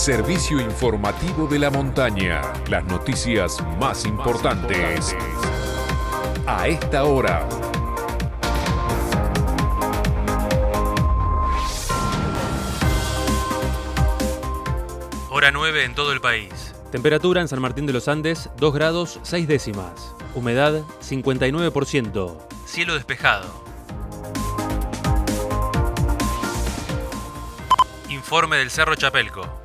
servicio informativo de la montaña. Las noticias más importantes a esta hora. Hora 9 en todo el país. Temperatura en San Martín de los Andes, 2 grados 6 décimas. Humedad, 59%. Cielo despejado. Informe del Cerro Chapelco.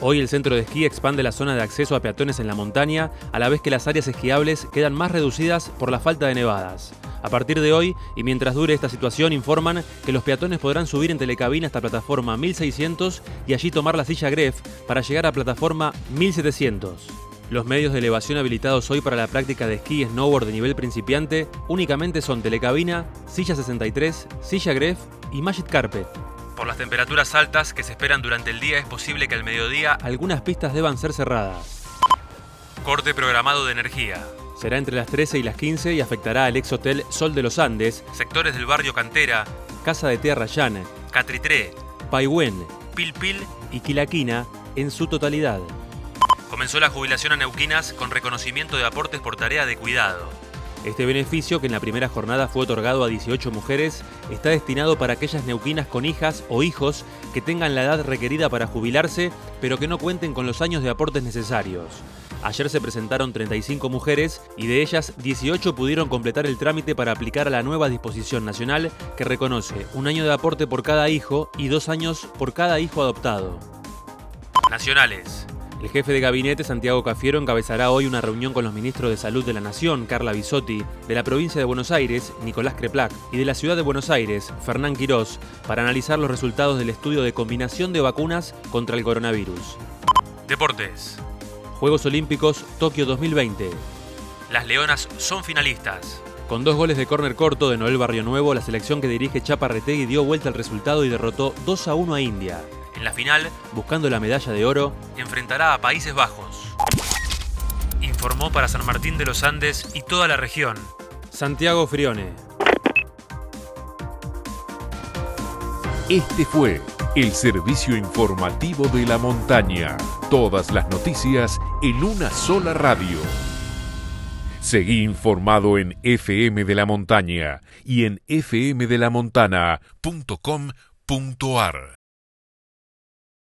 Hoy el centro de esquí expande la zona de acceso a peatones en la montaña, a la vez que las áreas esquiables quedan más reducidas por la falta de nevadas. A partir de hoy, y mientras dure esta situación, informan que los peatones podrán subir en telecabina hasta plataforma 1600 y allí tomar la silla Gref para llegar a plataforma 1700. Los medios de elevación habilitados hoy para la práctica de esquí y snowboard de nivel principiante únicamente son telecabina, silla 63, silla Gref y Magic Carpet. Por las temperaturas altas que se esperan durante el día es posible que al mediodía Algunas pistas deban ser cerradas. corte programado de energía. Será entre las 13 y las 15 y afectará al ex hotel Sol de los Andes, Sectores del barrio Cantera, Casa de Tierra Llana, Catritré, Paihuén Pilpil, y Quilaquina en su totalidad. comenzó la jubilación a neuquinas con reconocimiento de aportes por tarea de cuidado. Este beneficio, que en la primera jornada fue otorgado a 18 mujeres, está destinado para aquellas neuquinas con hijas o hijos que tengan la edad requerida para jubilarse, pero que no cuenten con los años de aportes necesarios. Ayer se presentaron 35 mujeres y de ellas 18 pudieron completar el trámite para aplicar a la nueva disposición nacional que reconoce un año de aporte por cada hijo y dos años por cada hijo adoptado. Nacionales. El jefe de gabinete, Santiago Cafiero, encabezará hoy una reunión con los ministros de Salud de la Nación, Carla Bisotti, de la provincia de Buenos Aires, Nicolás Creplac, y de la ciudad de Buenos Aires, Fernán Quirós, para analizar los resultados del estudio de combinación de vacunas contra el coronavirus. Deportes. Juegos Olímpicos Tokio 2020. Las Leonas son finalistas. Con dos goles de córner corto de Noel Barrio Nuevo, la selección que dirige Chapa Retegui dio vuelta al resultado y derrotó 2 a 1 a India. En la final, Buscando la medalla de oro, enfrentará a Países Bajos. Informó para San Martín de los Andes y toda la región. Santiago Frione. Este fue el servicio informativo de la montaña. Todas las noticias en una sola radio. Seguí informado en FM de la Montaña y en fmdelamontana.com.ar.